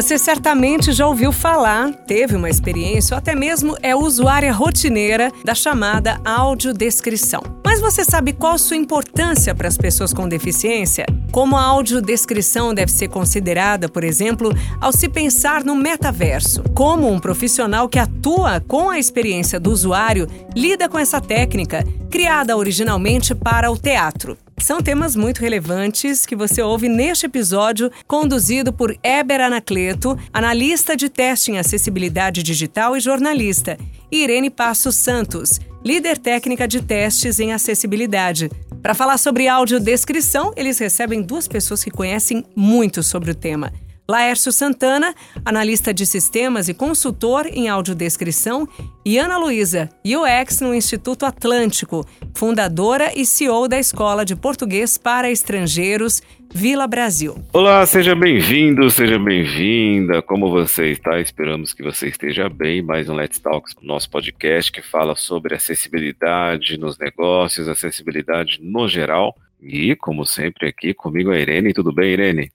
Você certamente já ouviu falar, teve uma experiência ou até mesmo é usuária rotineira da chamada audiodescrição. Mas você sabe qual sua importância para as pessoas com deficiência? Como a audiodescrição deve ser considerada, por exemplo, ao se pensar no metaverso? Como um profissional que atua com a experiência do usuário lida com essa técnica, criada originalmente para o teatro? São temas muito relevantes que você ouve neste episódio, conduzido por Eber Anacleto, analista de teste em acessibilidade digital e jornalista, e Irene Passos Santos, líder técnica de testes em acessibilidade. Para falar sobre audiodescrição, eles recebem duas pessoas que conhecem muito sobre o tema. Laércio Santana, analista de sistemas e consultor em audiodescrição, e Ana Luísa, UX no Instituto Atlântico, fundadora e CEO da Escola de Português para Estrangeiros, Vila Brasil. Olá, seja bem-vindo, seja bem-vinda. Como você está? Esperamos que você esteja bem. Mais um Let's Talks, nosso podcast que fala sobre acessibilidade nos negócios, acessibilidade no geral. E, como sempre, aqui comigo a Irene. Tudo bem, Irene?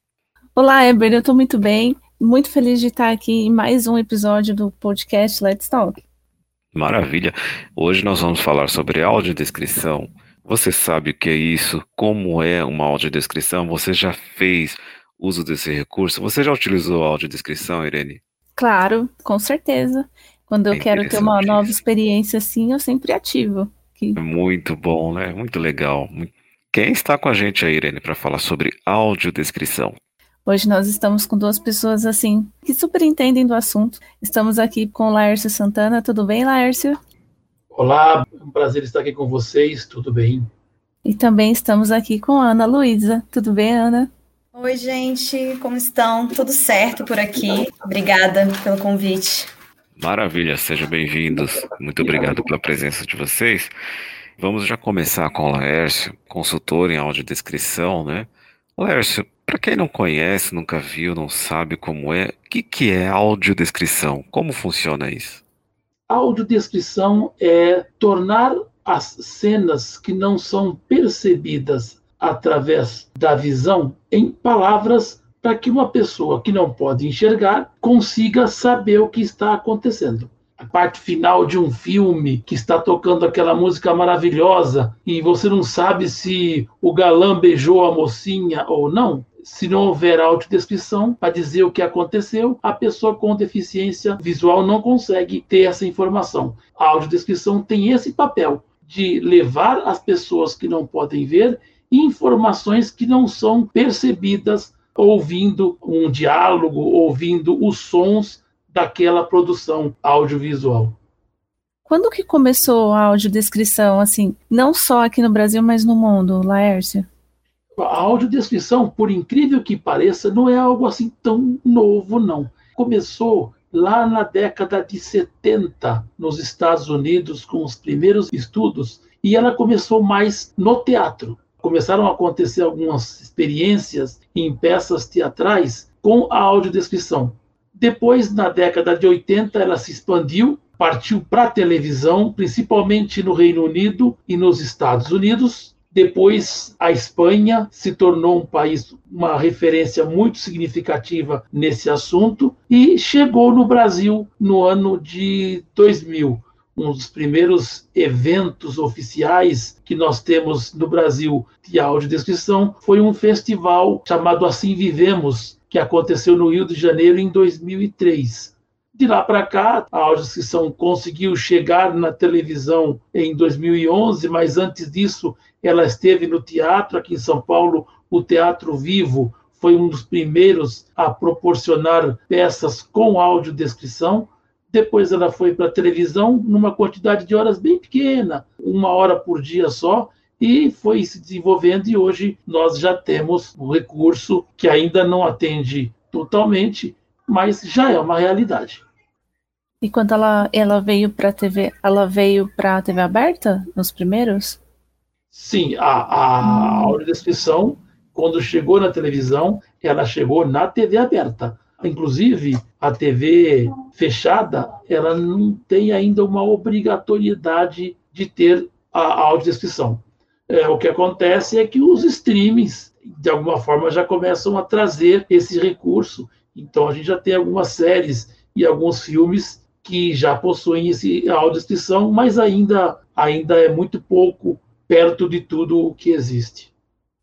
Olá, Eber, eu estou muito bem, muito feliz de estar aqui em mais um episódio do podcast Let's Talk. Maravilha. Hoje nós vamos falar sobre audiodescrição. Você sabe o que é isso? Como é uma audiodescrição? Você já fez uso desse recurso? Você já utilizou a audiodescrição, Irene? Claro, com certeza. Quando eu é quero ter uma nova experiência assim, eu sempre ativo. Muito bom, né? Muito legal. Quem está com a gente aí, Irene, para falar sobre audiodescrição? Hoje nós estamos com duas pessoas assim que super entendem do assunto. Estamos aqui com o Laércio Santana. Tudo bem, Laércio? Olá, é um prazer estar aqui com vocês. Tudo bem? E também estamos aqui com a Ana Luísa. Tudo bem, Ana? Oi, gente, como estão? Tudo certo por aqui? Obrigada pelo convite. Maravilha, sejam bem-vindos. Muito obrigado pela presença de vocês. Vamos já começar com o Laércio, consultor em audiodescrição, né? Laércio, para quem não conhece, nunca viu, não sabe como é, o que, que é audiodescrição? Como funciona isso? Audiodescrição é tornar as cenas que não são percebidas através da visão em palavras para que uma pessoa que não pode enxergar consiga saber o que está acontecendo a parte final de um filme que está tocando aquela música maravilhosa e você não sabe se o galã beijou a mocinha ou não, se não houver audiodescrição para dizer o que aconteceu, a pessoa com deficiência visual não consegue ter essa informação. A audiodescrição tem esse papel de levar as pessoas que não podem ver informações que não são percebidas ouvindo um diálogo, ouvindo os sons daquela produção audiovisual. Quando que começou a audiodescrição, assim, não só aqui no Brasil, mas no mundo, Laércio? A audiodescrição, por incrível que pareça, não é algo assim tão novo, não. Começou lá na década de 70, nos Estados Unidos, com os primeiros estudos, e ela começou mais no teatro. Começaram a acontecer algumas experiências em peças teatrais com a audiodescrição. Depois, na década de 80, ela se expandiu, partiu para a televisão, principalmente no Reino Unido e nos Estados Unidos. Depois, a Espanha se tornou um país, uma referência muito significativa nesse assunto, e chegou no Brasil no ano de 2000. Um dos primeiros eventos oficiais que nós temos no Brasil de audiodescrição foi um festival chamado Assim Vivemos, que aconteceu no Rio de Janeiro em 2003. De lá para cá, a audiodescrição conseguiu chegar na televisão em 2011, mas antes disso ela esteve no teatro aqui em São Paulo, o Teatro Vivo foi um dos primeiros a proporcionar peças com audiodescrição. Depois ela foi para a televisão numa quantidade de horas bem pequena, uma hora por dia só, e foi se desenvolvendo e hoje nós já temos um recurso que ainda não atende totalmente, mas já é uma realidade. E quando ela, ela veio para a TV, ela veio para a TV aberta nos primeiros? Sim, a, a hum. audiodescrição, quando chegou na televisão, ela chegou na TV aberta. Inclusive, a TV fechada, ela não tem ainda uma obrigatoriedade de ter a audiodescrição. É, o que acontece é que os streamings, de alguma forma, já começam a trazer esse recurso. Então, a gente já tem algumas séries e alguns filmes que já possuem esse audiodescrição, mas ainda, ainda é muito pouco perto de tudo o que existe.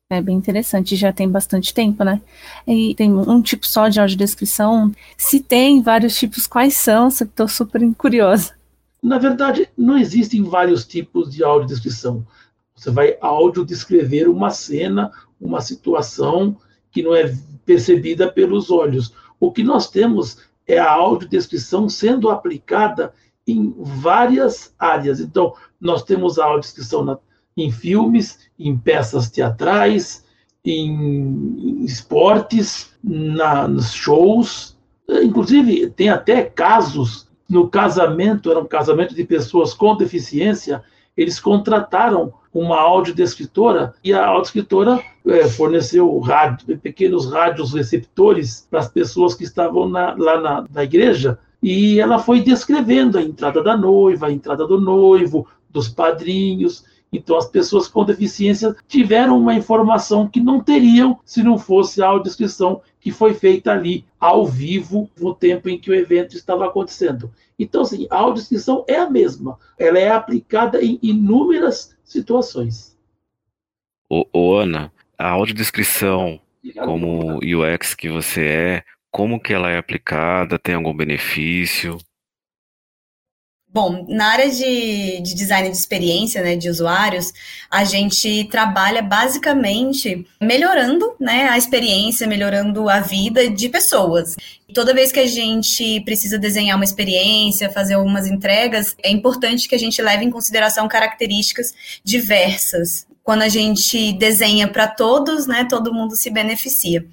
É bem interessante, já tem bastante tempo, né? E tem um tipo só de audiodescrição. Se tem vários tipos, quais são? Estou super curiosa. Na verdade, não existem vários tipos de audiodescrição. Você vai audiodescrever uma cena, uma situação que não é percebida pelos olhos. O que nós temos é a audiodescrição sendo aplicada em várias áreas. Então, nós temos a audiodescrição na, em filmes, em peças teatrais, em esportes, na, nos shows. Inclusive, tem até casos no casamento, era um casamento de pessoas com deficiência, eles contrataram uma audiodescritora e a audiodescritora é, forneceu rádio, pequenos rádios receptores para as pessoas que estavam na, lá na, na igreja e ela foi descrevendo a entrada da noiva, a entrada do noivo, dos padrinhos. Então, as pessoas com deficiência tiveram uma informação que não teriam se não fosse a audiodescrição que foi feita ali, ao vivo, no tempo em que o evento estava acontecendo. Então, assim, a audiodescrição é a mesma. Ela é aplicada em inúmeras situações. Ô, ô Ana, a audiodescrição, como UX que você é, como que ela é aplicada? Tem algum benefício? Bom, na área de, de, design de experiência, né, de usuários, a gente trabalha basicamente melhorando, né, a experiência, melhorando a vida de pessoas. Toda vez que a gente precisa desenhar uma experiência, fazer algumas entregas, é importante que a gente leve em consideração características diversas. Quando a gente desenha para todos, né, todo mundo se beneficia.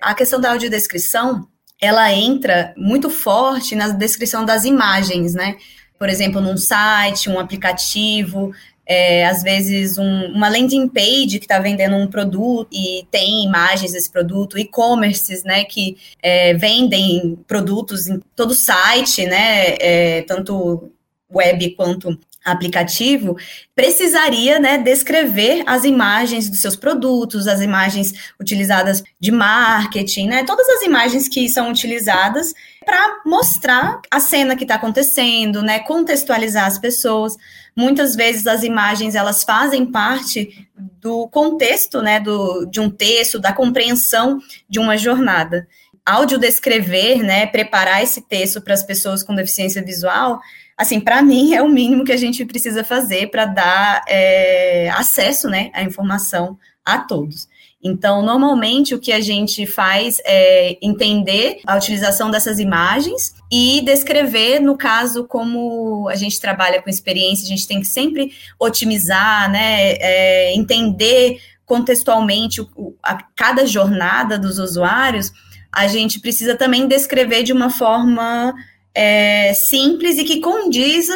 A questão da audiodescrição, ela entra muito forte na descrição das imagens, né? Por exemplo, num site, um aplicativo, é, às vezes um, uma landing page que está vendendo um produto e tem imagens desse produto, e-commerces, né, que é, vendem produtos em todo site, né, é, tanto web quanto aplicativo, precisaria né, descrever as imagens dos seus produtos, as imagens utilizadas de marketing, né, todas as imagens que são utilizadas para mostrar a cena que está acontecendo, né, contextualizar as pessoas. Muitas vezes as imagens elas fazem parte do contexto, né, do, de um texto, da compreensão de uma jornada. Audiodescrever, né, preparar esse texto para as pessoas com deficiência visual assim, para mim é o mínimo que a gente precisa fazer para dar é, acesso, né, à informação a todos. Então, normalmente o que a gente faz é entender a utilização dessas imagens e descrever, no caso, como a gente trabalha com experiência, a gente tem que sempre otimizar, né, é, entender contextualmente o, a cada jornada dos usuários, a gente precisa também descrever de uma forma é, simples e que condiza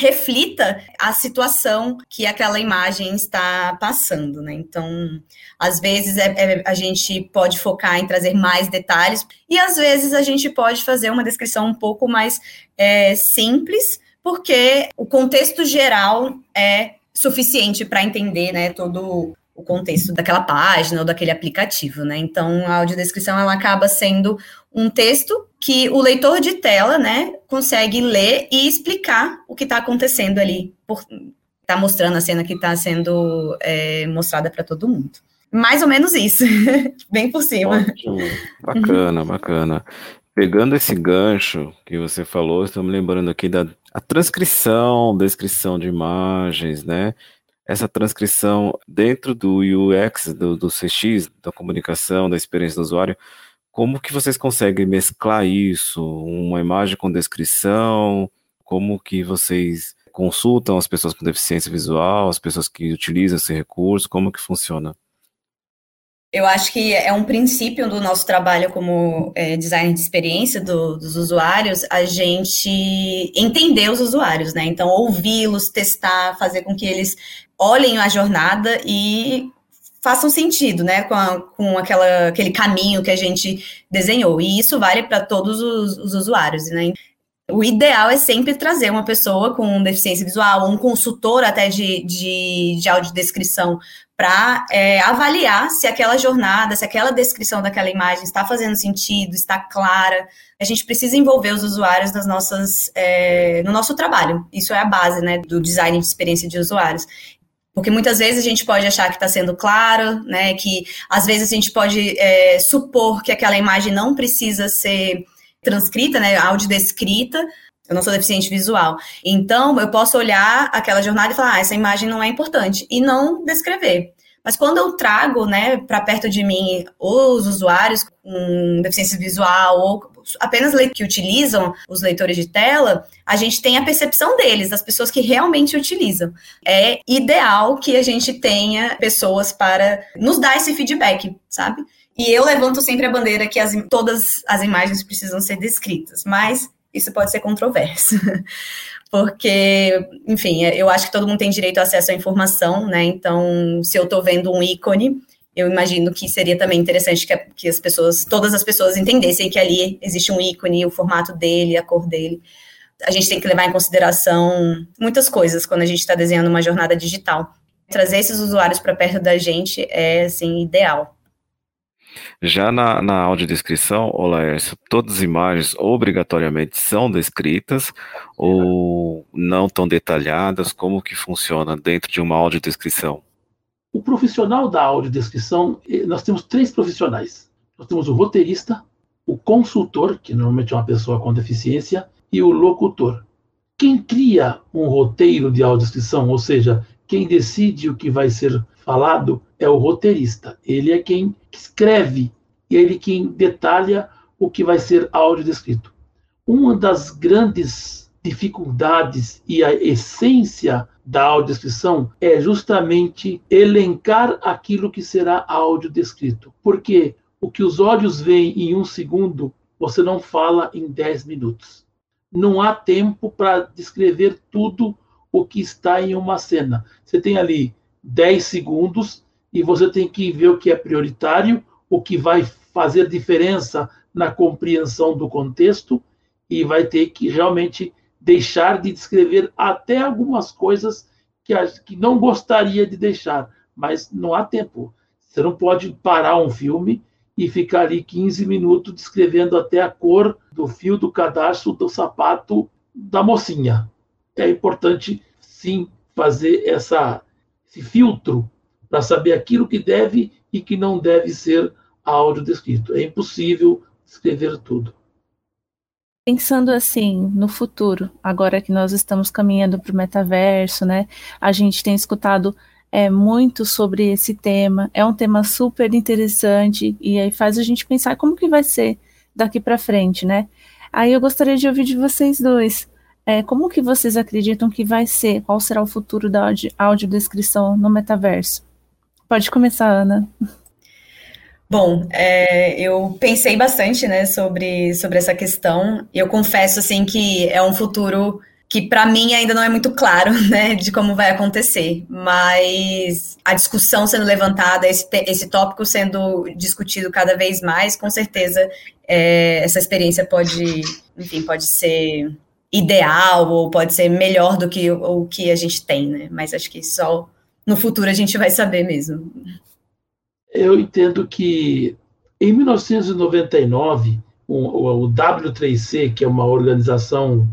reflita a situação que aquela imagem está passando, né? Então, às vezes é, é, a gente pode focar em trazer mais detalhes e às vezes a gente pode fazer uma descrição um pouco mais é, simples, porque o contexto geral é suficiente para entender, né, todo o contexto daquela página ou daquele aplicativo, né? Então, a audiodescrição ela acaba sendo um texto que o leitor de tela, né, consegue ler e explicar o que está acontecendo ali, por tá mostrando a cena que está sendo é, mostrada para todo mundo. Mais ou menos isso, bem por cima. Ótimo. Bacana, bacana. Pegando esse gancho que você falou, estamos lembrando aqui da a transcrição, descrição de imagens, né? essa transcrição dentro do UX, do, do CX, da comunicação, da experiência do usuário, como que vocês conseguem mesclar isso? Uma imagem com descrição? Como que vocês consultam as pessoas com deficiência visual, as pessoas que utilizam esse recurso? Como que funciona? Eu acho que é um princípio do nosso trabalho como é, designer de experiência do, dos usuários, a gente entender os usuários, né? Então, ouvi-los, testar, fazer com que eles olhem a jornada e façam sentido, né, com, a, com aquela, aquele caminho que a gente desenhou. E isso vale para todos os, os usuários, né? O ideal é sempre trazer uma pessoa com deficiência visual, um consultor até de, de, de audiodescrição, para é, avaliar se aquela jornada, se aquela descrição daquela imagem está fazendo sentido, está clara. A gente precisa envolver os usuários nas nossas, é, no nosso trabalho. Isso é a base né, do design de experiência de usuários. Porque muitas vezes a gente pode achar que está sendo claro, né? Que às vezes a gente pode é, supor que aquela imagem não precisa ser transcrita, né, audiodescrita, eu não sou deficiente visual. Então, eu posso olhar aquela jornada e falar, ah, essa imagem não é importante, e não descrever. Mas quando eu trago, né, para perto de mim os usuários com deficiência visual ou apenas que utilizam os leitores de tela, a gente tem a percepção deles, das pessoas que realmente utilizam. É ideal que a gente tenha pessoas para nos dar esse feedback, sabe? E eu levanto sempre a bandeira que as, todas as imagens precisam ser descritas, mas isso pode ser controverso. Porque, enfim, eu acho que todo mundo tem direito ao acesso à informação, né? Então, se eu estou vendo um ícone, eu imagino que seria também interessante que, que, as pessoas, todas as pessoas entendessem que ali existe um ícone, o formato dele, a cor dele. A gente tem que levar em consideração muitas coisas quando a gente está desenhando uma jornada digital. Trazer esses usuários para perto da gente é, assim, ideal. Já na, na audiodescrição, ô Laércio, todas as imagens obrigatoriamente são descritas ou não tão detalhadas? Como que funciona dentro de uma audiodescrição? O profissional da audiodescrição, eh, nós temos três profissionais. Nós temos o roteirista, o consultor, que normalmente é uma pessoa com deficiência, e o locutor. Quem cria um roteiro de audiodescrição, ou seja, quem decide o que vai ser falado, é o roteirista. Ele é quem escreve, ele quem detalha o que vai ser áudio descrito. Uma das grandes dificuldades e a essência da audiodescrição é justamente elencar aquilo que será áudio descrito. Porque o que os olhos veem em um segundo, você não fala em dez minutos. Não há tempo para descrever tudo o que está em uma cena. Você tem ali 10 segundos e você tem que ver o que é prioritário, o que vai fazer diferença na compreensão do contexto e vai ter que realmente deixar de descrever até algumas coisas que, que não gostaria de deixar, mas não há tempo. Você não pode parar um filme e ficar ali 15 minutos descrevendo até a cor do fio do cadastro do sapato da mocinha. É importante, sim, fazer essa, esse filtro para saber aquilo que deve e que não deve ser áudio descrito. É impossível escrever tudo. Pensando assim no futuro, agora que nós estamos caminhando para o metaverso, né? A gente tem escutado é, muito sobre esse tema. É um tema super interessante e aí faz a gente pensar como que vai ser daqui para frente, né? Aí eu gostaria de ouvir de vocês dois. É, como que vocês acreditam que vai ser? Qual será o futuro da audiodescrição no metaverso? Pode começar, Ana. Bom, é, eu pensei bastante, né, sobre, sobre essa questão. Eu confesso, assim, que é um futuro que para mim ainda não é muito claro, né, de como vai acontecer. Mas a discussão sendo levantada, esse, esse tópico sendo discutido cada vez mais, com certeza é, essa experiência pode, enfim, pode ser ideal ou pode ser melhor do que o, que a gente tem, né? Mas acho que só no futuro a gente vai saber mesmo. Eu entendo que em 1999, o, o W3C, que é uma organização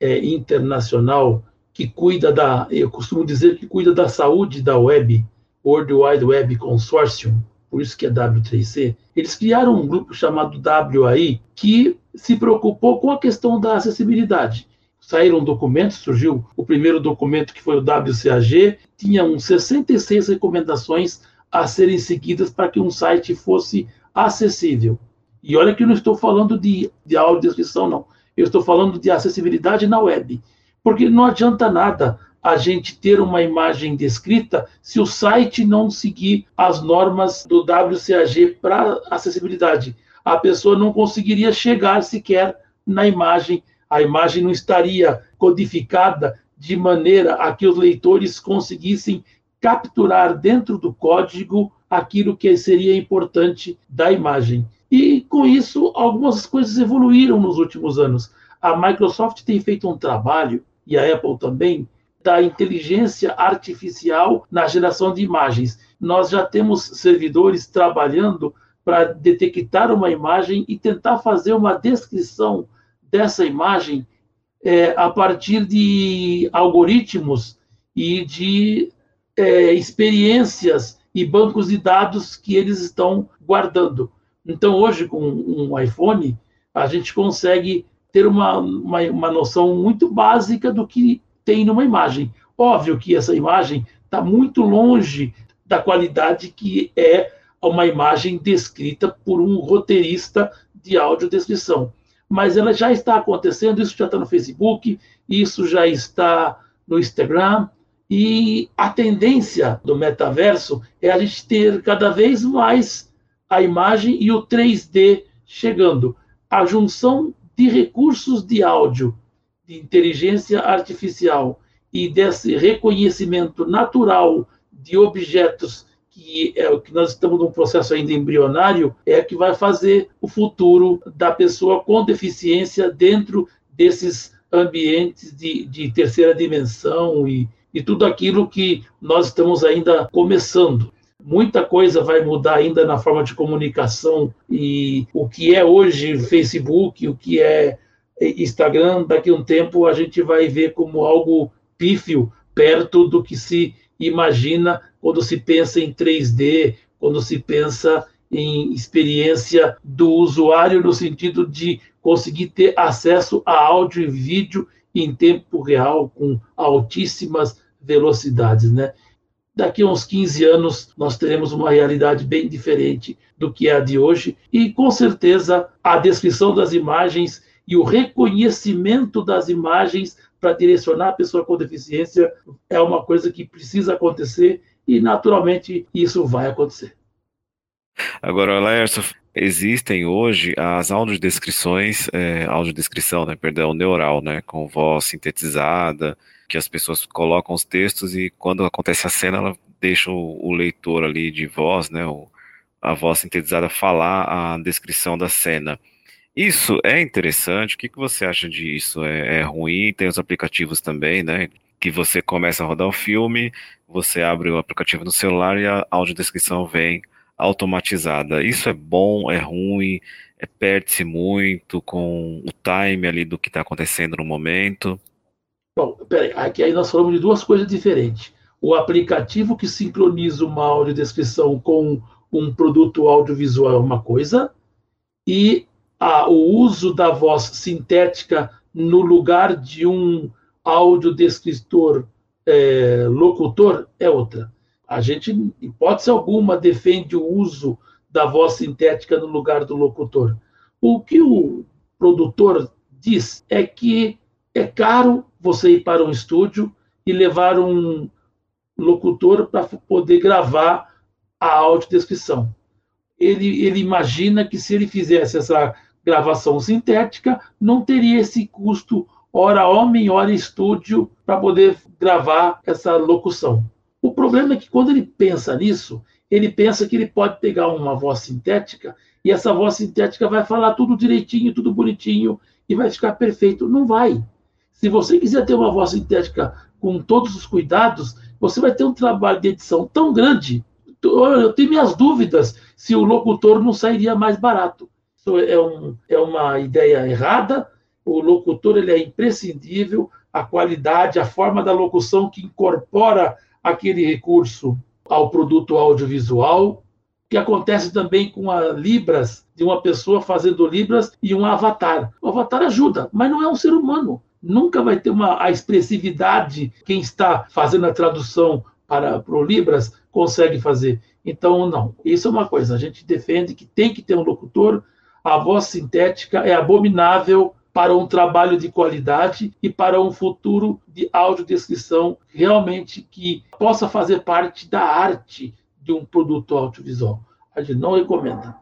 é, internacional que cuida da, eu costumo dizer que cuida da saúde da web, World Wide Web Consortium, por isso que é W3C, eles criaram um grupo chamado WAI que se preocupou com a questão da acessibilidade. Saíram documentos, surgiu o primeiro documento que foi o WCAG, tinha uns 66 recomendações a serem seguidas para que um site fosse acessível. E olha que eu não estou falando de, de audiodescrição, não. Eu estou falando de acessibilidade na web. Porque não adianta nada a gente ter uma imagem descrita se o site não seguir as normas do WCAG para acessibilidade. A pessoa não conseguiria chegar sequer na imagem a imagem não estaria codificada de maneira a que os leitores conseguissem capturar dentro do código aquilo que seria importante da imagem. E com isso, algumas coisas evoluíram nos últimos anos. A Microsoft tem feito um trabalho, e a Apple também, da inteligência artificial na geração de imagens. Nós já temos servidores trabalhando para detectar uma imagem e tentar fazer uma descrição dessa imagem é, a partir de algoritmos e de é, experiências e bancos de dados que eles estão guardando. Então, hoje, com um iPhone, a gente consegue ter uma, uma, uma noção muito básica do que tem numa imagem. Óbvio que essa imagem está muito longe da qualidade que é uma imagem descrita por um roteirista de audiodescrição. Mas ela já está acontecendo, isso já está no Facebook, isso já está no Instagram, e a tendência do metaverso é a gente ter cada vez mais a imagem e o 3D chegando. A junção de recursos de áudio, de inteligência artificial e desse reconhecimento natural de objetos que é o que nós estamos num processo ainda embrionário, é que vai fazer o futuro da pessoa com deficiência dentro desses ambientes de, de terceira dimensão e, e tudo aquilo que nós estamos ainda começando. Muita coisa vai mudar ainda na forma de comunicação e o que é hoje Facebook, o que é Instagram, daqui a um tempo a gente vai ver como algo pífio perto do que se imagina quando se pensa em 3D, quando se pensa em experiência do usuário no sentido de conseguir ter acesso a áudio e vídeo em tempo real com altíssimas velocidades, né? Daqui a uns 15 anos nós teremos uma realidade bem diferente do que é a de hoje e com certeza a descrição das imagens e o reconhecimento das imagens para direcionar a pessoa com deficiência é uma coisa que precisa acontecer e, naturalmente, isso vai acontecer. Agora, Laércio, existem hoje as audiodescrições, é, audiodescrição, né, perdão, neural, né, com voz sintetizada, que as pessoas colocam os textos e quando acontece a cena, ela deixa o, o leitor ali de voz, né, o, a voz sintetizada falar a descrição da cena. Isso é interessante. O que, que você acha disso? É, é ruim? Tem os aplicativos também, né? Que você começa a rodar o filme, você abre o aplicativo no celular e a audiodescrição vem automatizada. Isso é bom, é ruim, é, perde-se muito com o time ali do que está acontecendo no momento. Bom, peraí, aqui aí nós falamos de duas coisas diferentes. O aplicativo que sincroniza uma audiodescrição com um produto audiovisual é uma coisa, e a, o uso da voz sintética no lugar de um audiodescritor é, locutor é outra. A gente, em hipótese alguma, defende o uso da voz sintética no lugar do locutor. O que o produtor diz é que é caro você ir para um estúdio e levar um locutor para poder gravar a audiodescrição. Ele, ele imagina que se ele fizesse essa gravação sintética, não teria esse custo hora homem, hora estúdio para poder gravar essa locução. O problema é que quando ele pensa nisso, ele pensa que ele pode pegar uma voz sintética e essa voz sintética vai falar tudo direitinho, tudo bonitinho e vai ficar perfeito. Não vai. Se você quiser ter uma voz sintética com todos os cuidados, você vai ter um trabalho de edição tão grande. Eu tenho minhas dúvidas se o locutor não sairia mais barato. Isso é, um, é uma ideia errada. O locutor ele é imprescindível, a qualidade, a forma da locução que incorpora aquele recurso ao produto audiovisual, que acontece também com a Libras, de uma pessoa fazendo Libras e um avatar. O avatar ajuda, mas não é um ser humano. Nunca vai ter uma, a expressividade quem está fazendo a tradução para, para o Libras consegue fazer. Então, não. Isso é uma coisa. A gente defende que tem que ter um locutor, a voz sintética é abominável para um trabalho de qualidade e para um futuro de audiodescrição realmente que possa fazer parte da arte de um produto audiovisual. A gente não recomenda.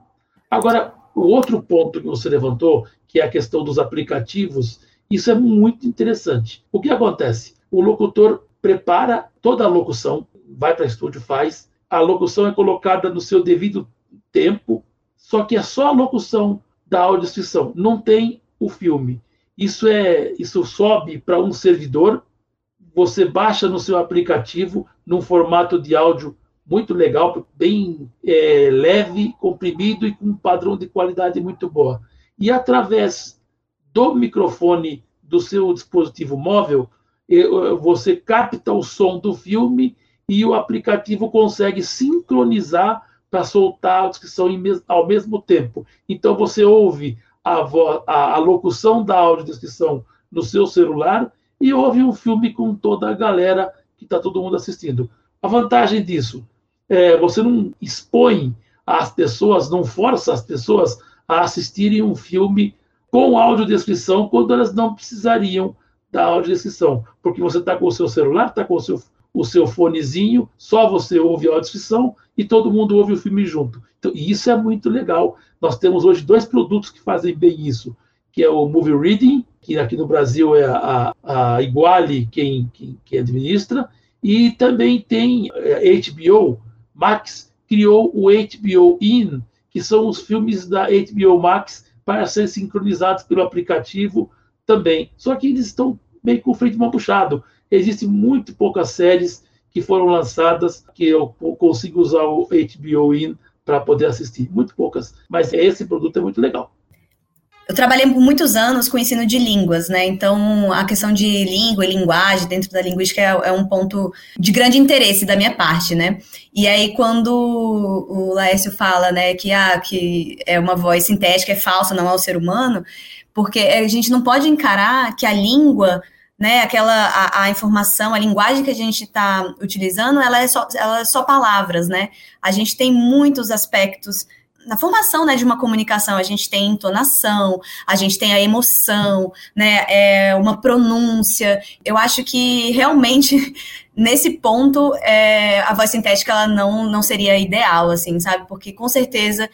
Agora, o outro ponto que você levantou, que é a questão dos aplicativos, isso é muito interessante. O que acontece? O locutor prepara toda a locução, vai para estúdio, faz, a locução é colocada no seu devido tempo, só que é só a locução da audiodescrição, não tem o filme. Isso é, isso sobe para um servidor, você baixa no seu aplicativo num formato de áudio muito legal, bem é, leve, comprimido e com um padrão de qualidade muito boa. E através do microfone do seu dispositivo móvel, você capta o som do filme e o aplicativo consegue sincronizar para soltar a descrição ao mesmo tempo. Então você ouve a, a, a locução da audiodescrição no seu celular e ouve um filme com toda a galera que está todo mundo assistindo. A vantagem disso é você não expõe as pessoas, não força as pessoas a assistirem um filme com audiodescrição quando elas não precisariam da audiodescrição, porque você está com o seu celular, está com o seu, o seu fonezinho, só você ouve a audiodescrição e todo mundo ouve o filme junto. Então, isso é muito legal. Nós temos hoje dois produtos que fazem bem isso, que é o Movie Reading, que aqui no Brasil é a, a Iguale quem, quem, quem administra, e também tem é, HBO Max, criou o HBO In, que são os filmes da HBO Max para ser sincronizados pelo aplicativo também. Só que eles estão meio com o freio de puxado. Existem muito poucas séries que foram lançadas que eu consigo usar o HBO In para poder assistir. Muito poucas. Mas esse produto é muito legal. Eu trabalhei por muitos anos com ensino de línguas, né? Então, a questão de língua e linguagem dentro da linguística é, é, um ponto de grande interesse da minha parte, né? E aí, quando o Laércio fala, né, que, ah, que é uma voz sintética, é falsa, não é o ser humano, porque a gente não pode encarar que a língua né, aquela a, a, informação, a linguagem que a gente está utilizando, ela é, só, ela é só palavras, né? A gente tem muitos aspectos na formação né, de uma comunicação, a gente tem entonação, a gente tem a emoção, né, é uma pronúncia. Eu acho que realmente nesse ponto é, a voz sintética ela não, não seria ideal, assim, sabe? Porque com certeza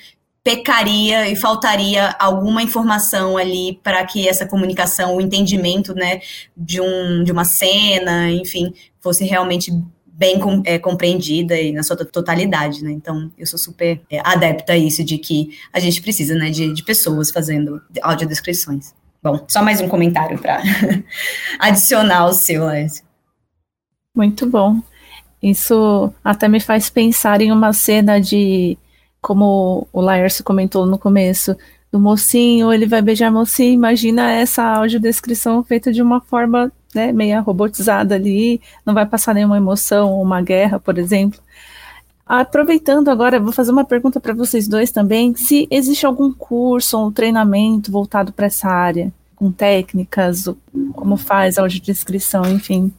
pecaria e faltaria alguma informação ali para que essa comunicação, o entendimento, né, de, um, de uma cena, enfim, fosse realmente bem é, compreendida e na sua totalidade, né? Então, eu sou super é, adepta a isso, de que a gente precisa, né, de, de pessoas fazendo audiodescrições. Bom, só mais um comentário para adicionar o seu, Lécio. Muito bom. Isso até me faz pensar em uma cena de como o Laércio comentou no começo, do mocinho, ele vai beijar a mocinha, imagina essa audiodescrição feita de uma forma né, meia robotizada ali, não vai passar nenhuma emoção, uma guerra, por exemplo. Aproveitando agora, vou fazer uma pergunta para vocês dois também, se existe algum curso ou treinamento voltado para essa área, com técnicas, como faz a audiodescrição, enfim.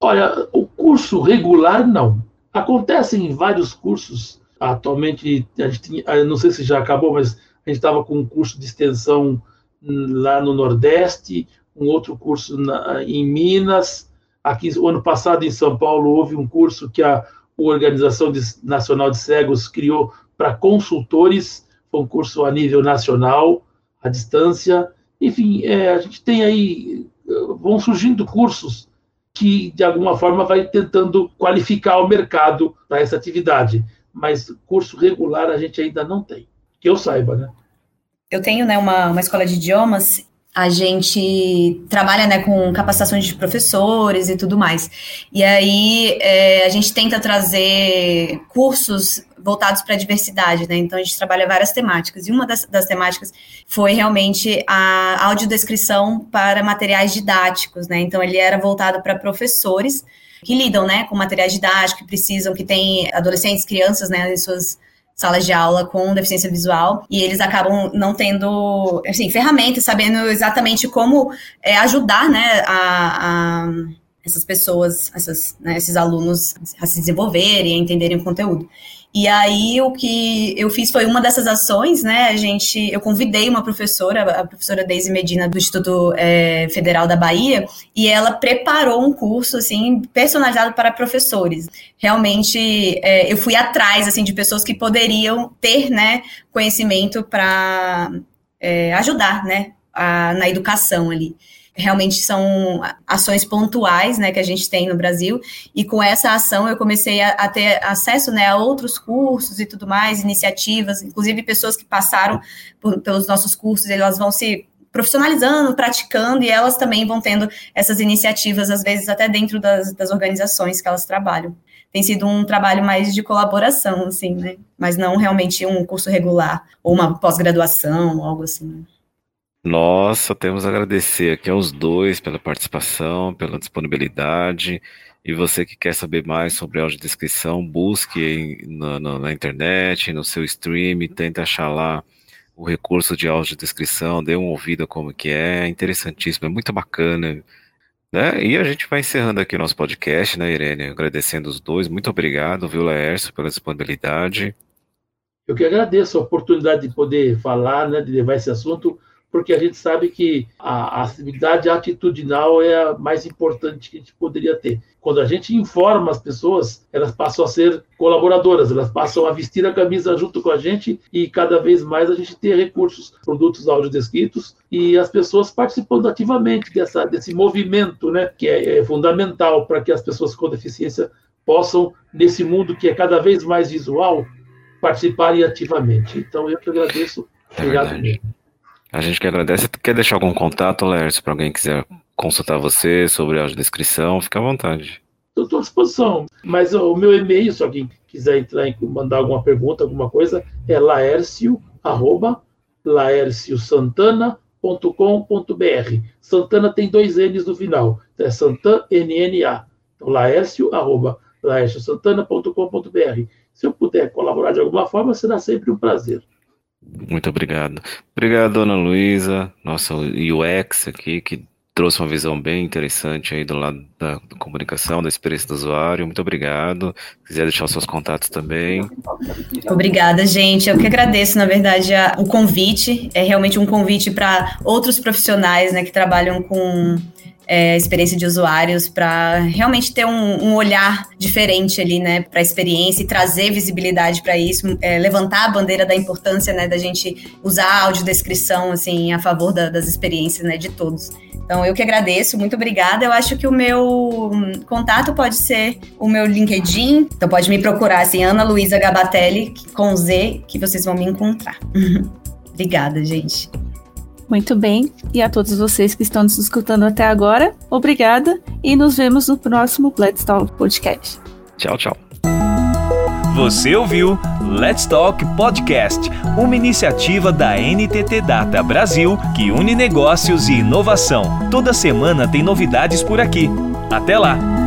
Olha, o curso regular não. Acontecem vários cursos Atualmente, a gente tinha, não sei se já acabou, mas a gente estava com um curso de extensão lá no Nordeste, um outro curso na, em Minas. Aqui, o ano passado, em São Paulo, houve um curso que a, Organização Nacional de Cegos criou para consultores, foi um curso a nível nacional, à distância. Enfim, é, a gente tem aí, vão surgindo cursos que, de alguma forma, vai tentando qualificar o mercado para essa atividade mas curso regular a gente ainda não tem, que eu saiba, né? Eu tenho né, uma, uma escola de idiomas, a gente trabalha né, com capacitações de professores e tudo mais. E aí é, a gente tenta trazer cursos voltados para a diversidade, né? Então a gente trabalha várias temáticas. E uma das, das, temáticas foi realmente a audiodescrição para materiais didáticos, né? Então ele era voltado para professores que lidam, né, com materiais didáticos, que precisam, que tem adolescentes, crianças, né, em suas salas de aula com deficiência visual e eles acabam não tendo, assim, ferramentas, sabendo exatamente como é, ajudar, né, a, a essas pessoas, essas, né, esses alunos a se desenvolverem, a entenderem o conteúdo. E aí o que eu fiz foi uma dessas ações, né? A gente, eu convidei uma professora, a professora Deise Medina do Instituto é, Federal da Bahia, e ela preparou um curso assim personalizado para professores. Realmente, é, eu fui atrás assim de pessoas que poderiam ter, né, conhecimento para é, ajudar, né, a, na educação ali. Realmente são ações pontuais, né, que a gente tem no Brasil, e com essa ação eu comecei a, a ter acesso, né, a outros cursos e tudo mais, iniciativas, inclusive pessoas que passaram por, pelos nossos cursos, elas vão se profissionalizando, praticando, e elas também vão tendo essas iniciativas, às vezes até dentro das, das organizações que elas trabalham. Tem sido um trabalho mais de colaboração, assim, né? Mas não realmente um curso regular, ou uma pós-graduação, algo assim. Nossa, temos a agradecer aqui aos dois pela participação, pela disponibilidade. E você que quer saber mais sobre audiodescrição, busque na, na, na internet, no seu stream, tente achar lá o recurso de audiodescrição, dê uma ouvida como que é, é interessantíssimo, é muito bacana. Né? E a gente vai encerrando aqui o nosso podcast, né, Irene? Agradecendo os dois. Muito obrigado, viu, Laércio, pela disponibilidade. Eu que agradeço a oportunidade de poder falar, né, de levar esse assunto porque a gente sabe que a, a atividade atitudinal é a mais importante que a gente poderia ter. Quando a gente informa as pessoas, elas passam a ser colaboradoras, elas passam a vestir a camisa junto com a gente e cada vez mais a gente tem recursos, produtos audiodescritos e as pessoas participando ativamente dessa, desse movimento, né, que é, é fundamental para que as pessoas com deficiência possam, nesse mundo que é cada vez mais visual, participarem ativamente. Então, eu que agradeço. É Obrigado mesmo. A gente que agradece. Quer deixar algum contato, Lércio, para alguém quiser consultar você sobre a audiodescrição? Fica à vontade. Estou à disposição. Mas o meu e-mail, se alguém quiser entrar e mandar alguma pergunta, alguma coisa, é laércio, laérciosantana.com.br. Santana tem dois N's no final. É Santana, N-N-A. Então, laércio, laérciosantana.com.br. Se eu puder colaborar de alguma forma, será sempre um prazer. Muito obrigado. Obrigado, dona Luísa, nossa UX aqui, que trouxe uma visão bem interessante aí do lado da, da, comunicação, da experiência do usuário. Muito obrigado. Se quiser deixar os seus contatos também. Obrigada, gente. Eu que agradeço, na verdade, a, o convite. É realmente um convite para outros profissionais né, que trabalham com é, experiência de usuários para realmente ter um, um, olhar diferente ali, né, para a experiência e trazer visibilidade para isso, é, levantar a bandeira da importância, né, da gente usar a audiodescrição, assim, a favor da, das experiências, né, de todos. Então, eu que agradeço, muito obrigada. Eu acho que o meu contato pode ser o meu LinkedIn, então pode me procurar, assim, Ana Luísa Gabatelli, com Z, que vocês vão me encontrar. obrigada, gente. Muito bem, e a todos vocês que estão nos escutando até agora, obrigada e nos vemos no próximo Let's Talk Podcast. Tchau, tchau. Você ouviu Let's Talk Podcast, uma iniciativa da NTT Data Brasil que une negócios e inovação. Toda semana tem novidades por aqui. Até lá!